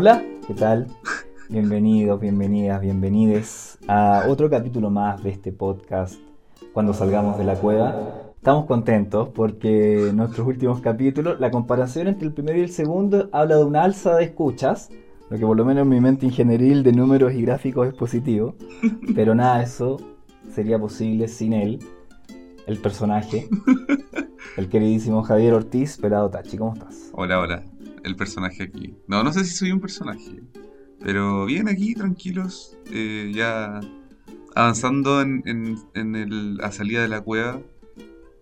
Hola, ¿qué tal? Bienvenidos, bienvenidas, bienvenides a otro capítulo más de este podcast cuando salgamos de la cueva. Estamos contentos porque nuestros últimos capítulos, la comparación entre el primero y el segundo habla de una alza de escuchas, lo que por lo menos en mi mente ingenieril de números y gráficos es positivo, pero nada de eso sería posible sin él, el personaje, el queridísimo Javier Ortiz, Pelado Tachi. ¿Cómo estás? Hola, hola, el personaje aquí. No, no sé si soy un personaje, pero bien aquí, tranquilos, eh, ya avanzando en, en, en el, la salida de la cueva,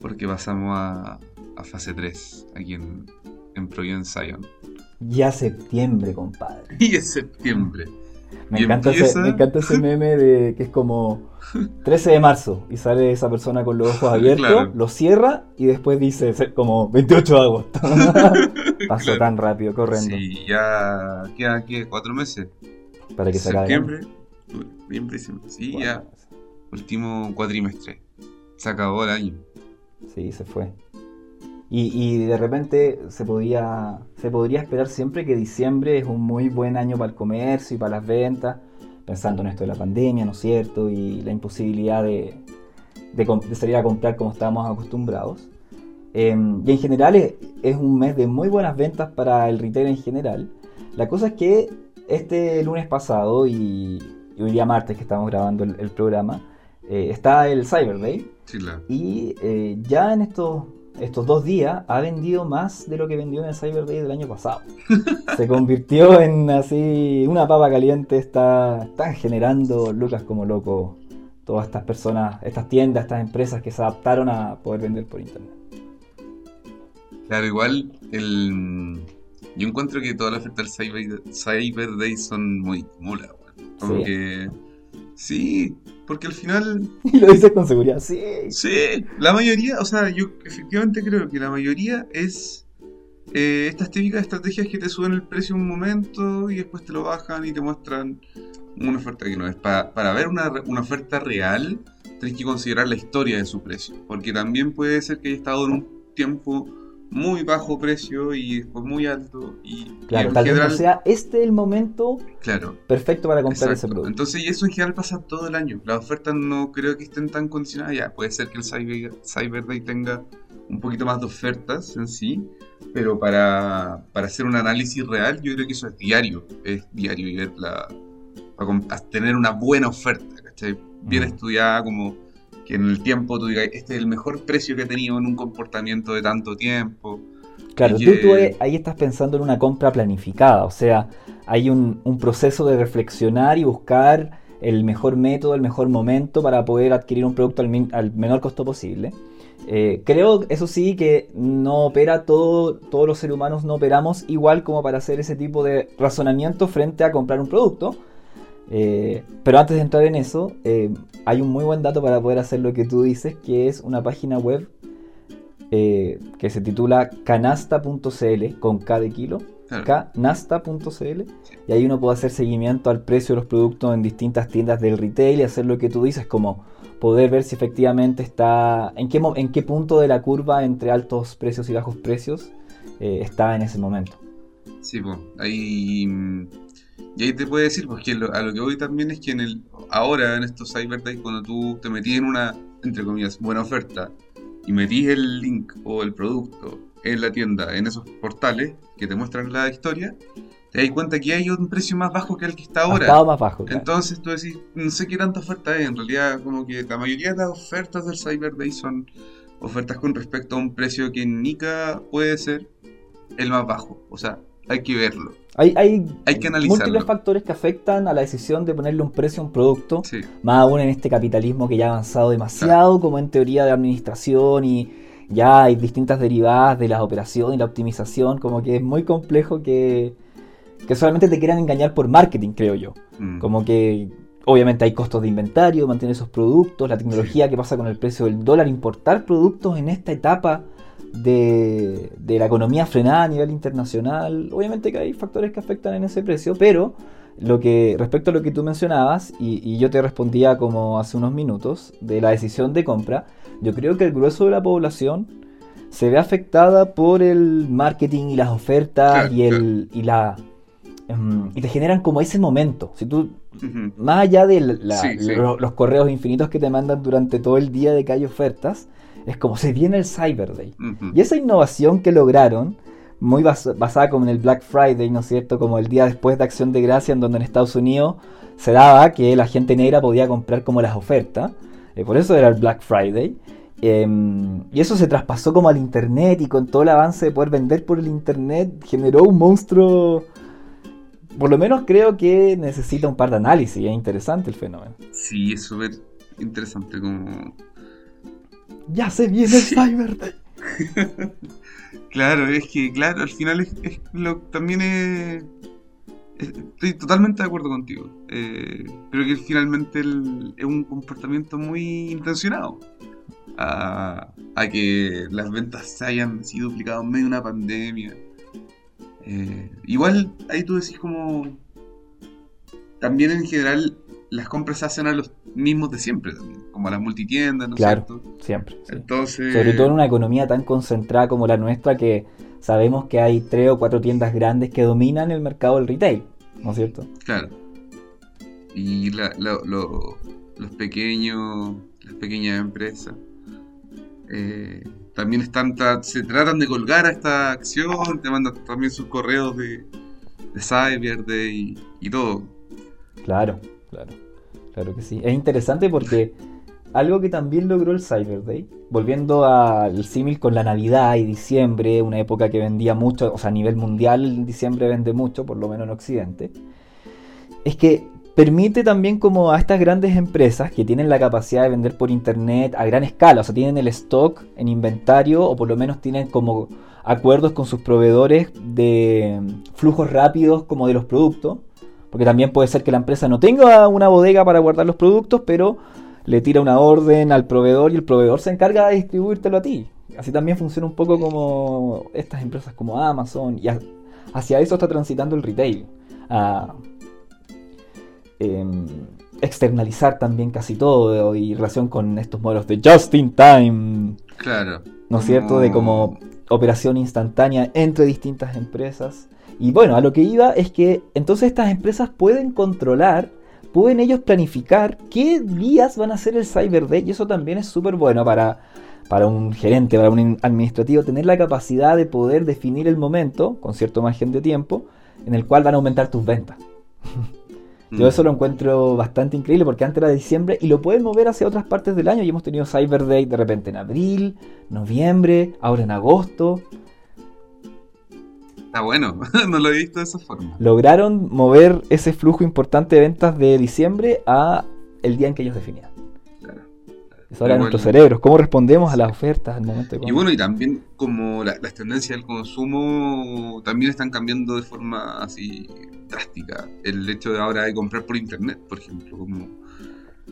porque pasamos a, a fase 3 aquí en, en Providence Zion. Ya septiembre, compadre. Y es septiembre. Me encanta, ese, me encanta ese meme de que es como 13 de marzo y sale esa persona con los ojos abiertos, Claro. lo cierra y después dice como 28 de agosto. Pasó Claro. tan rápido, corriendo. Sí, ya quedan ¿qué? cuatro meses. Para que se acabe. Septiembre. Sí, Bueno, ya, último cuatrimestre. Se acabó el año. Sí, se fue. Y, y de repente se podía, se podría esperar siempre que diciembre es un muy buen año para el comercio y para las ventas, pensando en esto de la pandemia, ¿no es cierto? Y la imposibilidad de, de de salir a comprar como estábamos acostumbrados. Eh, y en general es, es un mes de muy buenas ventas para el retail en general. La cosa es que este lunes pasado y, y hoy día martes que estamos grabando el, el programa, eh, está el Cyber Day. Sí, claro. Y eh, ya en estos, estos dos días ha vendido más de lo que vendió en el Cyber Day del año pasado. Se convirtió en así una papa caliente. Está, están generando lucas como loco todas estas personas, estas tiendas, estas empresas que se adaptaron a poder vender por internet. Claro, igual el yo encuentro que toda la oferta del Cyber, Cyber Day son muy mula. Como Sí. que sí, porque al final Y lo dices con seguridad, sí. sí, la mayoría, o sea, yo efectivamente creo que la mayoría es eh, estas típicas estrategias que te suben el precio un momento y después te lo bajan y te muestran una oferta que no es. Pa- para ver una, una oferta real, tenés que considerar la historia de su precio, porque también puede ser que haya estado en un tiempo muy bajo precio y después muy alto y, y Claro, en tal vez general, no sea este el momento claro, perfecto para comprar ese Exacto. producto. Entonces, y eso en general pasa todo el año. Las ofertas no creo que estén tan condicionadas. Ya, puede ser que el Cyber, Cyber Day tenga un poquito más de ofertas en sí, pero para, para hacer un análisis real, yo creo que eso es diario. Es diario y ver la, para tener una buena oferta, ¿cachai? Bien Mm. estudiada, como que en el tiempo tú digas, este es el mejor precio que he tenido en un comportamiento de tanto tiempo. Claro, tú, ahí- ahí estás pensando en una compra planificada, o sea, hay un, un proceso de reflexionar y buscar el mejor método, el mejor momento para poder adquirir un producto al, min- al menor costo posible. Eh, creo, eso sí, que no opera todo, todos los seres humanos no operamos igual como para hacer ese tipo de razonamiento frente a comprar un producto. Eh, pero antes de entrar en eso, eh, hay un muy buen dato para poder hacer lo que tú dices, que es una página web eh, que se titula canasta.cl con K de kilo, Claro. canasta.cl y ahí uno puede hacer seguimiento al precio de los productos en distintas tiendas del retail y hacer lo que tú dices como poder ver si efectivamente está en qué, en qué punto de la curva entre altos precios y bajos precios está en ese momento. Sí, pues, ahí. Y ahí te puede decir, porque lo- a lo que voy también es que en el ahora en estos Cyber Days, cuando tú te metís en una, entre comillas, buena oferta y metís el link o el producto en la tienda, en esos portales que te muestran la historia, te das cuenta que hay un precio más bajo que el que está ahora. más bajo. claro. Entonces tú decís, no sé qué tanta oferta hay, en realidad como que la mayoría de las ofertas del Cyber Day son ofertas con respecto a un precio que nunca puede ser el más bajo. O sea, hay que verlo. Hay, hay, Hay que analizarlo. múltiples factores que afectan a la decisión de ponerle un precio a un producto. Sí, Más aún en este capitalismo que ya ha avanzado demasiado, como en teoría de administración y ya hay distintas derivadas de la operación y la optimización, como que es muy complejo que, que solamente te quieran engañar por marketing, creo yo. Mm. Como que obviamente hay costos de inventario, mantener esos productos, la tecnología que pasa con el precio del dólar, importar productos en esta etapa de, de la economía frenada a nivel internacional. Obviamente que hay factores que afectan en ese precio, pero lo que respecto a lo que tú mencionabas, y, y yo te respondía como hace unos minutos, de la decisión de compra, yo creo que el grueso de la población se ve afectada por el marketing y las ofertas y, el, y la em, y te generan como ese momento. Si tú, más allá de la- Sí, sí. lo- los correos infinitos que te mandan durante todo el día de que hay ofertas, es como se viene el Cyber Day. Y esa innovación que lograron, muy bas- basada como en el Black Friday, ¿no es cierto? Como el día después de Acción de Gracia, en donde en Estados Unidos se daba que la gente negra podía comprar como las ofertas. eh, por eso era el Black Friday. em, y eso se traspasó como al Internet y con todo el avance de poder vender por el Internet generó un monstruo... Por lo menos creo que necesita un par de análisis. Es interesante el fenómeno. Sí, es súper interesante como... Ya se viene el Cyber Day. Claro, es que, claro, al final es, es lo, también es, es- Estoy totalmente de acuerdo contigo. Eh, creo que finalmente el- es un comportamiento muy intencionado. A, a que las ventas se hayan sido duplicadas en medio de una pandemia. Eh, igual, ahí tú decís como... También en general las compras se hacen a los mismos de siempre también, como a las multitiendas, ¿no es Claro. cierto? Siempre. sí. Entonces... Sobre todo en una economía tan concentrada como la nuestra que sabemos que hay tres o cuatro tiendas grandes que dominan el mercado del retail, ¿no es cierto? Claro. Y la- la- lo- los pequeños, las pequeñas empresas eh, también están se tratan de colgar a esta acción, te mandan también sus correos de, de Cyber Day y todo. Claro, claro, claro que sí. Es interesante porque algo que también logró el Cyber Day, volviendo al símil con la Navidad y diciembre, una época que vendía mucho, o sea, a nivel mundial diciembre vende mucho, por lo menos en Occidente, es que permite también como a estas grandes empresas que tienen la capacidad de vender por internet a gran escala, o sea, tienen el stock en inventario o por lo menos tienen como acuerdos con sus proveedores de flujos rápidos como de los productos, porque también puede ser que la empresa no tenga una bodega para guardar los productos, pero le tira una orden al proveedor y el proveedor se encarga de distribuírtelo a ti. Así también funciona un poco como estas empresas como Amazon y ha- hacia eso está transitando el retail. A em, externalizar también casi todo y relación con estos modelos de just in time, Claro. ¿no es cierto? De como operación instantánea entre distintas empresas. Y bueno, a lo que iba es que entonces estas empresas pueden controlar, pueden ellos planificar qué días van a ser el Cyber Day y eso también es súper bueno para, para un gerente, para un administrativo, tener la capacidad de poder definir el momento, con cierto margen de tiempo, en el cual van a aumentar tus ventas. Yo Mm. eso lo encuentro bastante increíble porque antes era de diciembre y lo pueden mover hacia otras partes del año y hemos tenido Cyber Day de repente en abril, noviembre, ahora en agosto. Está bueno, no lo he visto de esa forma. Lograron mover ese flujo importante de ventas de diciembre a el día en que ellos definían. Eso Igual- nuestros cerebros, cómo respondemos a las ofertas al momento de Y bueno, y también como la- las tendencias del consumo también están cambiando de forma así drástica. El hecho de ahora de comprar por internet, por ejemplo, como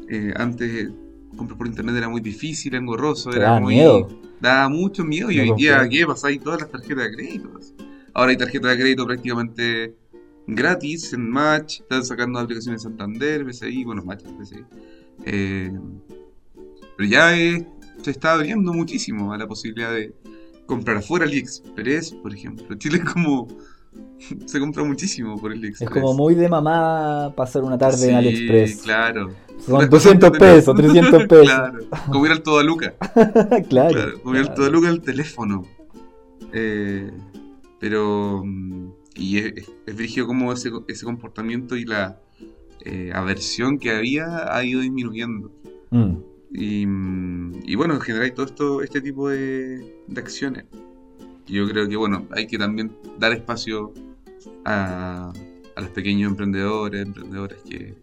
eh, antes comprar por internet era muy difícil, engorroso, Te era daba muy miedo. daba mucho miedo y No hoy día. ¿qué? pasáis todas las tarjetas de crédito. Ahora hay tarjetas de crédito prácticamente gratis en Match, están sacando aplicaciones Santander, BCI, bueno, Match, BCI. Eh, pero ya se está abriendo muchísimo a la posibilidad de comprar afuera AliExpress, por ejemplo. Chile es como. se compra muchísimo por AliExpress. Es como muy de mamá pasar una tarde en Sí, AliExpress. Claro. Son Las 200 cosas de pesos, 300 pesos. claro. Como ir al todo a Luca. claro. Claro, como ir al claro. todo a Luca al teléfono. Eh, pero. mm, Y es, es, como ese, ese comportamiento y la eh, aversión que había ha ido disminuyendo. Mm. Y, mm, y bueno, en general todo esto, este tipo de, de acciones. Yo creo que bueno, hay que también dar espacio a, a los pequeños emprendedores, emprendedores que,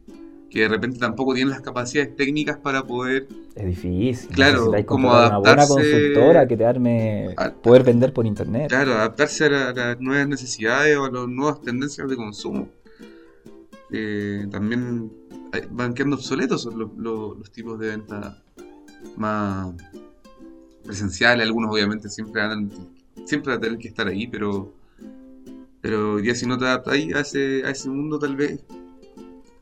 que de repente tampoco tienen las capacidades técnicas para poder Es difícil. Claro, como contratar una buena adaptarse consultora que te arme a- poder vender por internet. Claro, adaptarse a, la- a las nuevas necesidades o a las nuevas tendencias de consumo. Eh, también hay- van quedando obsoletos los, los- los tipos de venta más presenciales. Algunos obviamente siempre van siempre a tener que estar ahí, pero pero ya si no te adaptas a ese, a ese mundo tal vez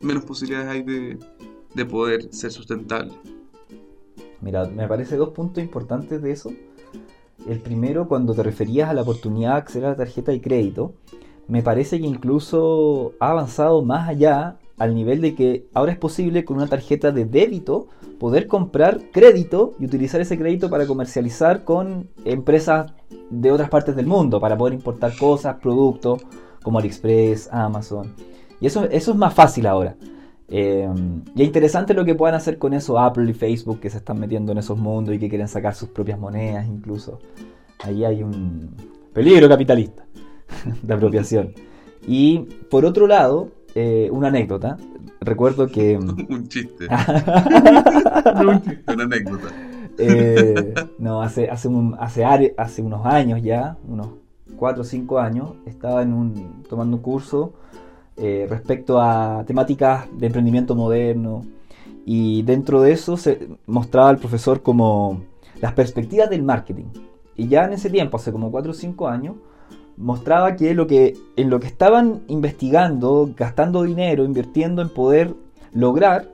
menos posibilidades hay de, de poder ser sustentable. Mira, me parece dos puntos importantes de eso. El primero, cuando te referías a la oportunidad de acceder a la tarjeta de crédito, me parece que incluso ha avanzado más allá al nivel de que ahora es posible con una tarjeta de débito poder comprar crédito y utilizar ese crédito para comercializar con empresas de otras partes del mundo, para poder importar cosas, productos como AliExpress, Amazon. Y eso, eso es más fácil ahora. Eh, y es interesante lo que puedan hacer con eso Apple y Facebook que se están metiendo en esos mundos y que quieren sacar sus propias monedas incluso. Ahí hay un peligro capitalista de apropiación. Y por otro lado, eh, una anécdota. Recuerdo que... un chiste. no un chiste, una anécdota. Eh, no, hace, hace, un, hace, hace unos años ya, unos 4 o 5 años, estaba en un, tomando un curso eh, respecto a temáticas de emprendimiento moderno. Y dentro de eso se mostraba el profesor como las perspectivas del marketing. Y ya en ese tiempo, hace como 4 o 5 años, mostraba que, lo que en lo que estaban investigando, gastando dinero, invirtiendo en poder lograr,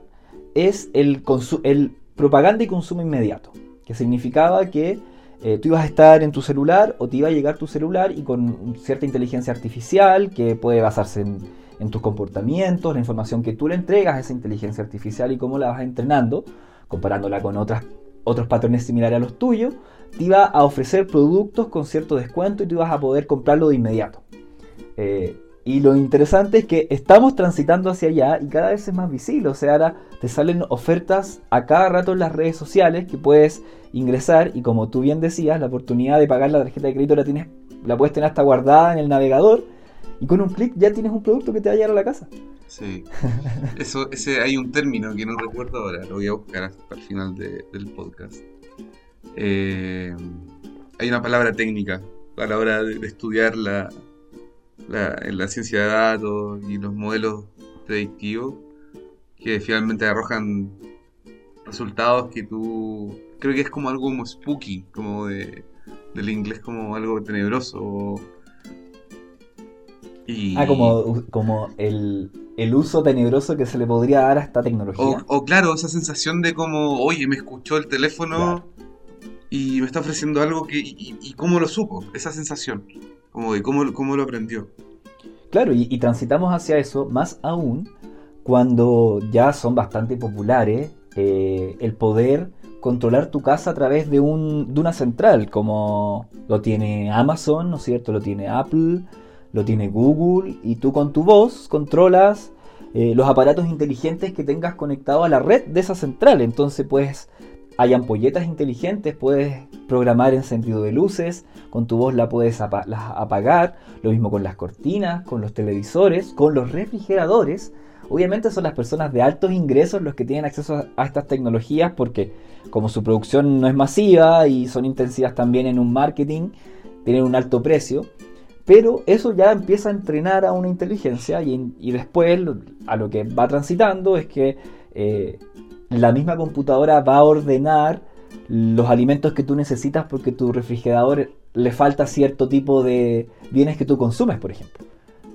es el, el propaganda y consumo inmediato. Que significaba que eh, tú ibas a estar en tu celular o te iba a llegar tu celular y con cierta inteligencia artificial que puede basarse en en tus comportamientos, la información que tú le entregas a esa inteligencia artificial y cómo la vas entrenando, comparándola con otras, otros patrones similares a los tuyos, te iba a ofrecer productos con cierto descuento y tú ibas a poder comprarlo de inmediato. Eh, y lo interesante es que estamos transitando hacia allá y cada vez es más visible. O sea, ahora te salen ofertas a cada rato en las redes sociales que puedes ingresar y como tú bien decías, la oportunidad de pagar la tarjeta de crédito la, tienes, la puedes tener hasta guardada en el navegador y con un clic ya tienes un producto que te va a llegar a la casa. Sí. Eso, ese, hay un término que no recuerdo ahora, lo voy a buscar hasta el final del podcast. Eh, hay una palabra técnica a la hora de, estudiar la, la, ciencia de datos y los modelos predictivos que finalmente arrojan resultados que tú creo que es como algo como spooky como de del inglés como algo tenebroso Ah, como, como el, uso tenebroso que se le podría dar a esta tecnología. O, claro, esa sensación de como, oye, me escuchó el teléfono y me está ofreciendo algo que... Y, cómo lo supo? Esa sensación. Como de cómo, cómo lo aprendió. Claro, y, transitamos hacia eso, más aún cuando ya son bastante populares eh, el poder controlar tu casa a través de, un, de una central, como lo tiene Amazon, ¿no es cierto? Lo tiene Apple, lo tiene Google y tú con tu voz controlas eh, los aparatos inteligentes que tengas conectado a la red de esa central. Entonces pues hay ampolletas inteligentes, puedes programar en sentido de luces, con tu voz la puedes apagar, lo mismo con las cortinas, con los televisores, con los refrigeradores. Obviamente son las personas de altos ingresos los que tienen acceso a estas tecnologías porque como su producción no es masiva y son intensivas también en un marketing, tienen un alto precio, pero eso ya empieza a entrenar a una inteligencia y, después a lo que va transitando es que eh, la misma computadora va a ordenar los alimentos que tú necesitas porque tu refrigerador le falta cierto tipo de bienes que tú consumes, por ejemplo.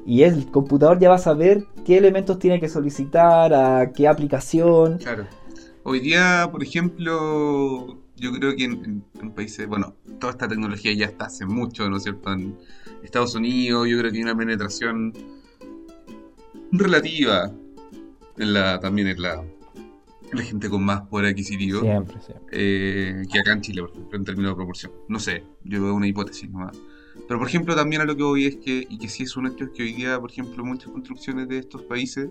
Y el computador ya va a saber qué elementos tiene que solicitar, a qué aplicación. Claro. Hoy día, por ejemplo, yo creo que en, países, bueno, toda esta tecnología ya está hace mucho, ¿no es cierto? En, Estados Unidos yo creo que hay una penetración relativa en la, también en la, la gente con más poder adquisitivo. Siempre, siempre. Eh, que acá en Chile, por ejemplo, en términos de proporción. No sé, yo veo una hipótesis nomás. Pero por ejemplo también a lo que voy es que, y que sí es un hecho, es que hoy día, por ejemplo, muchas construcciones de estos países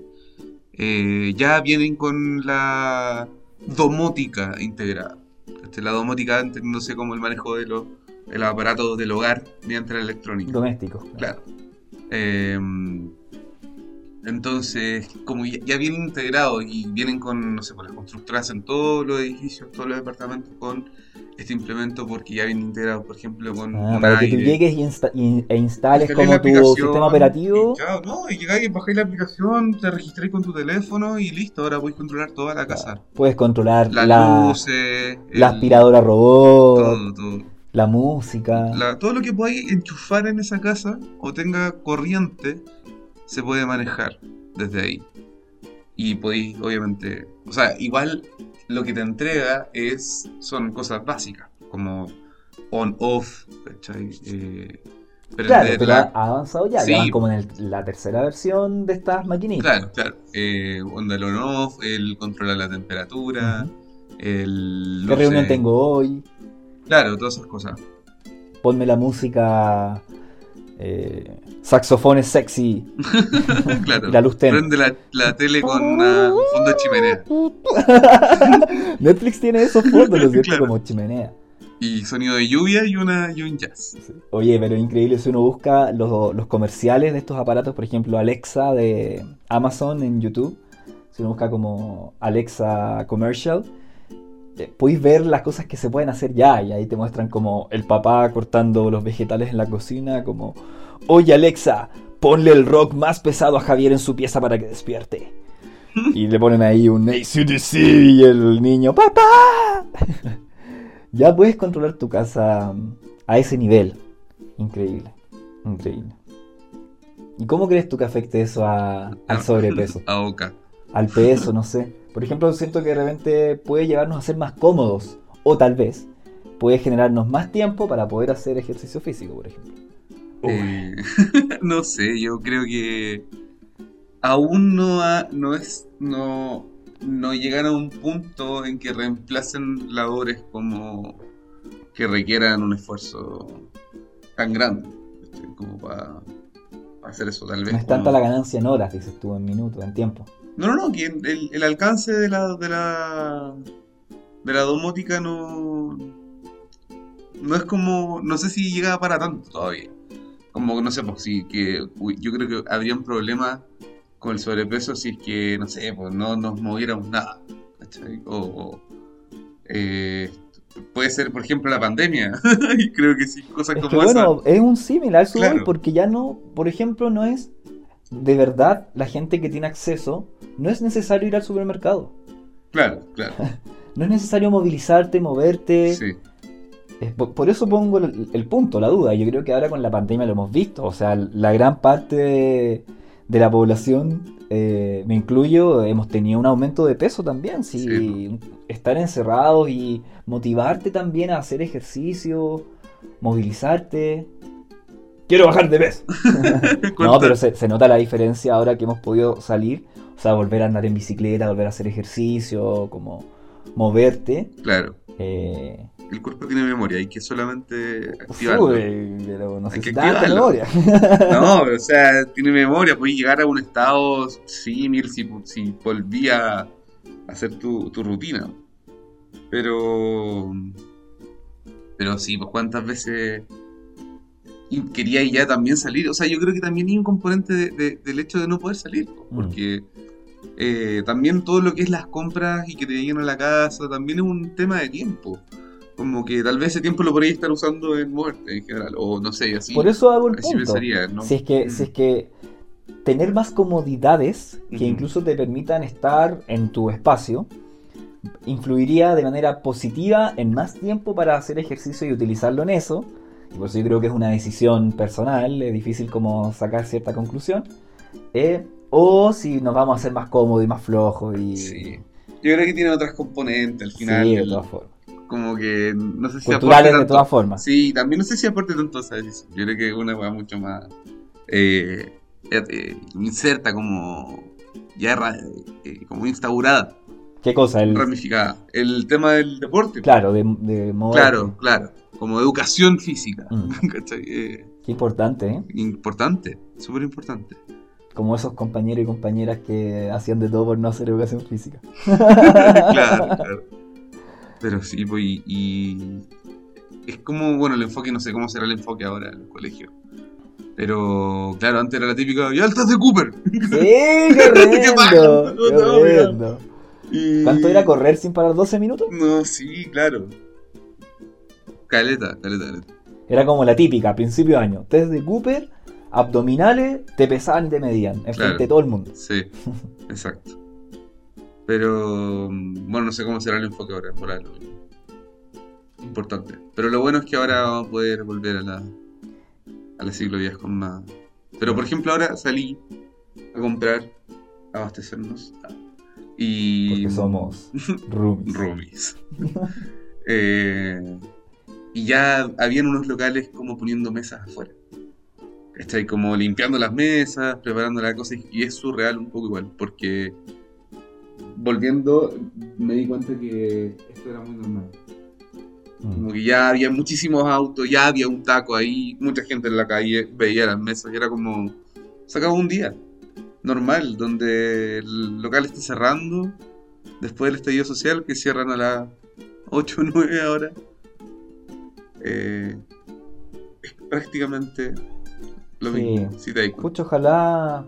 eh, ya vienen con la domótica integrada. Este, la domótica entendiéndose como el manejo de los el aparato del hogar mediante la electrónica. Doméstico. Claro. Em, entonces, como ya, vienen integrados y vienen con, no sé, con las constructoras en todos los edificios, todos los departamentos con este implemento porque ya vienen integrados, por ejemplo, con ah, Para que tú llegues e instales como tu sistema operativo. Y, claro, no, y llegáis, bajáis la aplicación, te registráis con tu teléfono y listo, ahora puedes controlar toda la casa. Puedes controlar la, luces, la aspiradora robot. Todo, todo la música. todo lo que podáis enchufar en esa casa o tenga corriente se puede manejar desde ahí. Y podéis, obviamente, o sea, igual lo que te entrega es son cosas básicas, como on-off, eh, Claro, prender pero la- ha avanzado ya, Sí. ya van como en el- la tercera versión de estas maquinitas. Claro, claro. Eh, onda el on-off, el controlar la temperatura, el... ¿Qué reunión sé, tengo hoy? Claro, todas esas cosas. Ponme la música. Eh, saxofones sexy. claro. La luz tenue. Prende la, la tele con una- un fondo de chimenea. Netflix tiene esos fondos, ¿no es cierto? Claro. Como chimenea. Y sonido de lluvia y, una, y un jazz. Oye, pero es increíble si uno busca los, los comerciales de estos aparatos, por ejemplo, Alexa de Amazon en YouTube. Si uno busca como Alexa Commercial, eh, podéis ver las cosas que se pueden hacer ya. Y ahí te muestran como el papá cortando los vegetales en la cocina, como, oye Alexa, ponle el rock más pesado a Javier en su pieza para que despierte. Y le ponen ahí un ACDC y el niño, ¡Papá! ya puedes controlar tu casa mm, a ese nivel. Increíble, increíble. ¿Y cómo crees tú que afecte eso a- al sobrepeso? A boca. Al peso, no sé. Por ejemplo, siento que de repente puede llevarnos a ser más cómodos. O tal vez puede generarnos más tiempo para poder hacer ejercicio físico, por ejemplo. Eh, no sé, yo creo que aún no, ha- no es no, no llegan a un punto en que reemplacen labores como que requieran un esfuerzo tan grande como para hacer eso tal vez No es como- tanta la ganancia en horas, dices tú, en minutos, en tiempo. No no no que el, el alcance de la de la de la domótica no no es como no sé si llega para tanto todavía como que no sé pues sí que uy, yo creo que habrían problemas con el sobrepeso si es que no sé pues no nos moviéramos nada ¿cachai? o, o, eh, puede ser por ejemplo la pandemia creo que sí cosas Es que como esas bueno, es un símil a eso voy, Claro. porque ya no, por ejemplo, no es de verdad la gente que tiene acceso, no es necesario ir al supermercado. claro claro No es necesario movilizarte, moverte. sí por, por eso pongo el, el punto, la duda. Yo creo que ahora con la pandemia lo hemos visto. O sea, la gran parte de, de la población, eh, me incluyo, hemos tenido un aumento de peso también. Sí, Sí. Estar encerrados y motivarte también a hacer ejercicio, movilizarte. Quiero bajar de peso. no, ¿Cuánto- pero se, se nota la diferencia ahora que hemos podido salir. O sea, volver a andar en bicicleta, volver a hacer ejercicio, como moverte. claro Eh, el cuerpo tiene memoria hay que solamente activarlo Uy, pero no sé Hay que si tanta activarlo. memoria. No, pero, o sea, tiene memoria, puedes llegar a un estado símil si, si volvía a hacer tu, tu rutina. Pero. Pero sí, pues cuántas veces y quería ya también salir. O sea, yo creo que también hay un componente de- de- del hecho de no poder salir. Mm. Porque eh, también todo lo que es las compras y que te lleguen a la casa también es un tema de tiempo. Como que tal vez ese tiempo lo podrías estar usando en muerte en general. O no sé, así. Por eso hago el así punto. pensaría, ¿no? Si es que, Mm. si es que tener más comodidades que incluso te permitan estar en tu espacio influiría de manera positiva en más tiempo para hacer ejercicio y utilizarlo en eso. Por eso yo creo que es una decisión personal, es difícil como sacar cierta conclusión. Eh, o si nos vamos a hacer más cómodos y más flojos y... Sí. Yo creo que tiene otras componentes al Sí, final. de el- todas formas. como que no sé si Culturales aporte de tanto. todas formas. Sí, también no sé si aporte tanto esa decisión. Yo creo que es una weá mucho más eh, eh, inserta como ya como instaurada, ¿Qué cosa? El, ramificada. El tema del deporte. claro, de, de moverte. claro, claro. Como educación física. Mm. ¿cachai? Eh, Qué importante, ¿eh? importante, súper importante. Como esos compañeros y compañeras que hacían de todo por no hacer educación física. claro, claro. Pero sí, pues, y, y es como, bueno, el enfoque, no sé cómo será el enfoque ahora en el colegio. Pero, claro, antes era la típica, ¡y altas de Cooper! Sí, qué Y- ¿Cuánto era correr sin parar 12 minutos? No, sí, claro. Caleta, caleta, caleta. Era como la típica, principio de año. Test de Cooper, abdominales, te pesaban y te medían. En Claro. frente de todo el mundo. Sí, exacto. Pero, bueno, no sé cómo será el enfoque ahora, por algo. Importante. Pero lo bueno es que ahora vamos a poder volver a la, a las ciclovías con más. Pero, por ejemplo, ahora salí a comprar, a abastecernos. Y. Porque somos roomies. roomies. Eh, y ya habían unos locales como poniendo mesas afuera. ¿cachai? Como limpiando las mesas, preparando las cosas, y es surreal un poco igual, porque volviendo me di cuenta que esto era muy normal. Como Mm. que ya había muchísimos autos, ya había un taco ahí, mucha gente en la calle veía las mesas y era como, se acabó un día normal, donde el local esté cerrando después del estallido social, que cierran a las 8 o 9 ahora. Eh, es prácticamente lo Sí. mismo, si te das cuenta. Pucha, ojalá,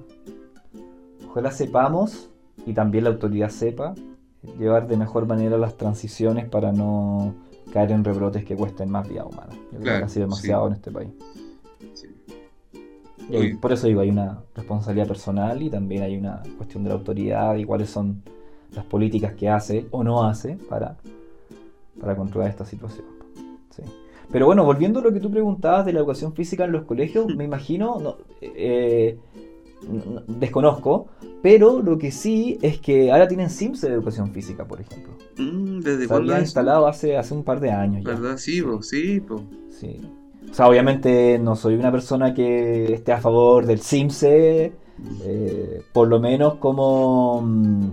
ojalá sepamos y también la autoridad sepa llevar de mejor manera las transiciones para no caer en rebrotes que cuesten más vida humana. Yo creo que ha sido demasiado sí. en este país. Sí. Uy. por eso digo, hay una responsabilidad personal y también hay una cuestión de la autoridad y cuáles son las políticas que hace o no hace para, para controlar esta situación. Sí. Pero bueno, volviendo a lo que tú preguntabas de la educación física en los colegios, me imagino, no, eh, no- no- desconozco, pero lo que sí es que ahora tienen Sims de educación física, por ejemplo. Mm, ¿Desde Se cuándo había es? instalado hace, hace un par de años ya. ¿Verdad? Sí, po, sí, po. Sí. O sea, obviamente no soy una persona que esté a favor del CIMSE, eh, por lo menos como, mm,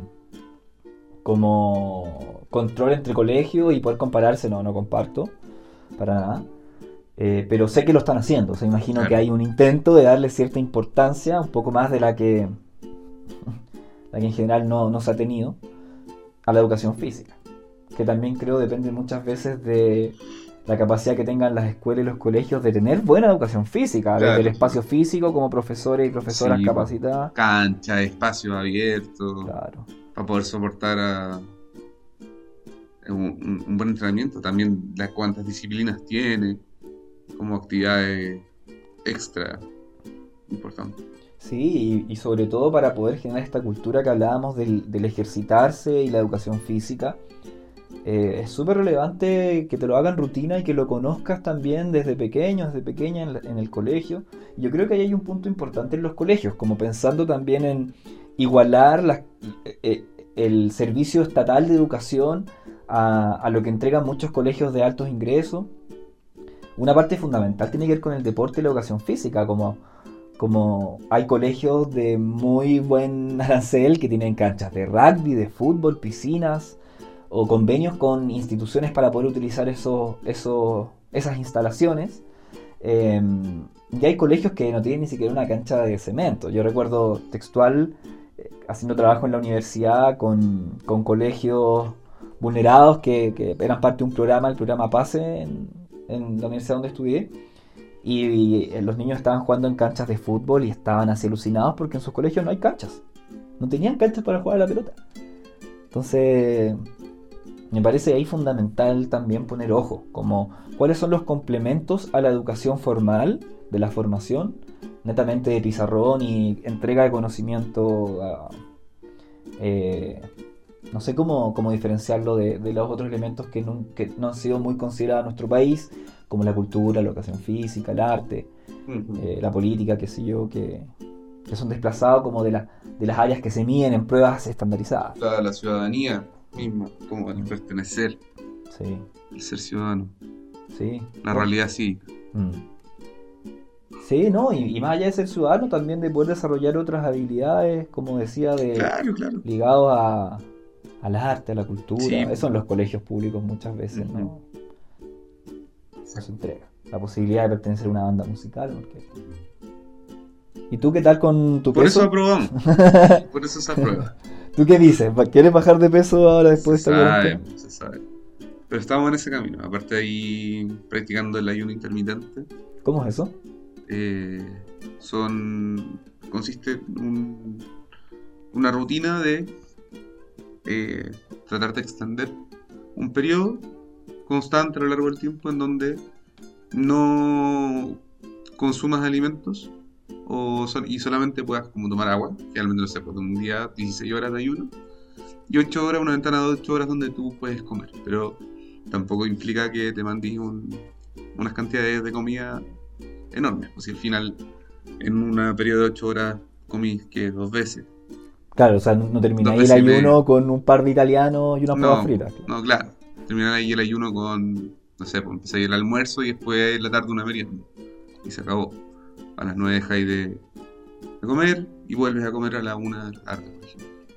como control entre colegios y poder compararse, no, no comparto, para nada. Eh, pero sé que lo están haciendo, o sea, imagino Claro. que hay un intento de darle cierta importancia, un poco más de la que, la que en general no, no se ha tenido, a la educación física, que también creo depende muchas veces de la capacidad que tengan las escuelas y los colegios de tener buena educación física, desde Claro. el espacio físico como profesores y profesoras Sí, capacitadas. Cancha, espacio abierto, Claro. para poder soportar a un, buen entrenamiento. También las cuántas disciplinas tiene, como actividades extra importantes. Sí, y, y sobre todo para poder generar esta cultura que hablábamos del, del ejercitarse y la educación física. Eh, es súper relevante que te lo hagan rutina y que lo conozcas también desde pequeño, desde pequeña en, el colegio. Yo creo que ahí hay un punto importante en los colegios, como pensando también en igualar las- eh, el servicio estatal de educación a, a lo que entregan muchos colegios de altos ingresos. Una parte fundamental tiene que ver con el deporte y la educación física, como como hay colegios de muy buen arancel que tienen canchas de rugby, de fútbol, piscinas o convenios con instituciones para poder utilizar esas instalaciones. Eh, y hay colegios que no tienen ni siquiera una cancha de cemento. Yo recuerdo textual eh, haciendo trabajo en la universidad con, con colegios vulnerados que, que eran parte de un programa, el programa PASE en, en la universidad donde estudié. Y, y, eh, los niños estaban jugando en canchas de fútbol y estaban así alucinados porque en sus colegios no hay canchas. No tenían canchas para jugar a la pelota. Entonces, me parece ahí fundamental también poner ojo, como cuáles son los complementos a la educación formal de la formación, netamente de pizarrón y entrega de conocimiento, a- eh, no sé cómo, cómo diferenciarlo de, de los otros elementos que no, que no han sido muy considerados en nuestro país, como la cultura, la educación física, el arte, eh, la política, qué sé yo, que, que son desplazados como de, la- de las áreas que se miden en pruebas estandarizadas. La ciudadanía misma, como el pertenecer, Sí, el ser ciudadano, sí. la realidad sí. Mm. Sí, no, y, y más allá de ser ciudadano, también de poder desarrollar otras habilidades, como decía, de Claro, claro. ligados a, al arte, a la cultura. Sí. Eso en los colegios públicos muchas veces no, se entrega. La posibilidad de pertenecer a una banda musical. porque- ¿Y tú qué tal con tu Por eso peso? aprobamos. Por eso se aprueba. ¿Tú qué dices? ¿Quieres bajar de peso ahora después se de esta sabe, se sabe. Pero estamos en ese camino. Aparte ahí practicando el ayuno intermitente. ¿Cómo es eso? eh, son consiste en un- una rutina de eh, tratar de extender un periodo constante a lo largo del tiempo en donde no consumas alimentos o sol- y solamente puedas como tomar agua, generalmente no sé, pues, un día 16 horas de ayuno y 8 horas, una ventana de 8 horas donde tú puedes comer, pero tampoco implica que te mandes un- unas cantidades de comida enormes, pues si al final en un periodo de 8 horas comís que dos veces. Claro, o sea, no, no termináis el ayuno con un par de italianos y unas No, papas fritas. No, claro, terminar ahí el ayuno con, no sé, pues empezáis el almuerzo y después en la tarde una merienda y se acabó. A las 9 dejáis de, de comer y vuelves a comer a la 1 de la tarde.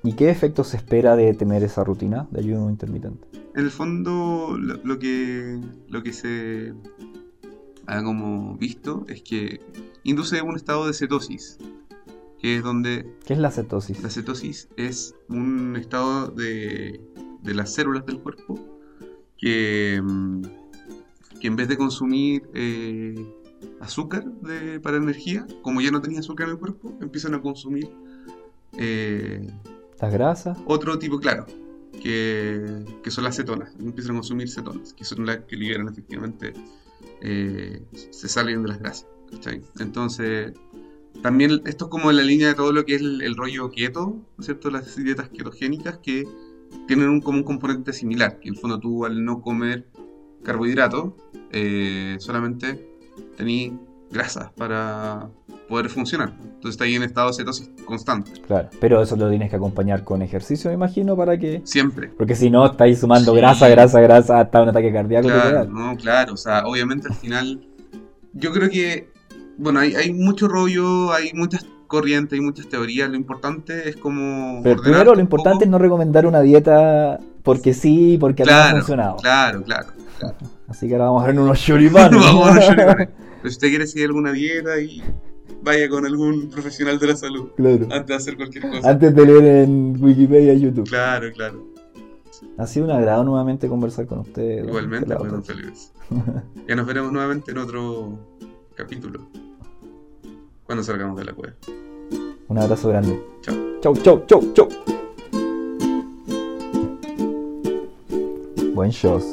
¿Y qué efectos se espera de tener esa rutina de ayuno intermitente? En el fondo, lo, lo que, lo que se ha como visto es que induce un estado de cetosis, que es donde ¿Qué es la cetosis? la cetosis es un estado de, de las células del cuerpo que, que en vez de consumir eh, azúcar de- para energía, como ya no tenía azúcar en el cuerpo, empiezan a consumir eh, ¿Las grasas? otro tipo, claro, que, que son las cetonas. Empiezan a consumir cetonas, que son las que liberan efectivamente, eh, se salen de las grasas. ¿cachai? Entonces, también esto es como en la línea de todo lo que es el, el rollo keto, ¿no es cierto? Las dietas ketogénicas que tienen un, como un componente similar, que en el fondo tú al no comer carbohidratos, eh, solamente tenés grasas para poder funcionar. Entonces está ahí en estado de cetosis constante, Claro. Pero eso lo tienes que acompañar con ejercicio, me imagino, para que... siempre. Porque si no, estáis sumando Sí. grasa, grasa, grasa hasta un ataque cardíaco. Claro, no, claro, o sea, obviamente al final, yo creo que, bueno, hay, hay mucho rollo, hay muchas corrientes, hay muchas teorías, lo importante es como... Pero primero lo importante poco. es no recomendar una dieta porque sí, porque no ha Claro, funcionado. claro, claro. claro. Así que ahora vamos a ver unos choripanes. Vamos a los choripanes. Pero si usted quiere seguir alguna dieta y vaya con algún profesional de la salud claro. antes de hacer cualquier cosa. Antes de leer en Wikipedia y YouTube. Claro, claro. Ha sido un agrado nuevamente conversar con ustedes. Igualmente, bueno. Felipe. Ya nos veremos nuevamente en otro capítulo. Cuando salgamos de la cueva. Un abrazo grande. Chao. Chau, chau, chau, chau. Buen shows.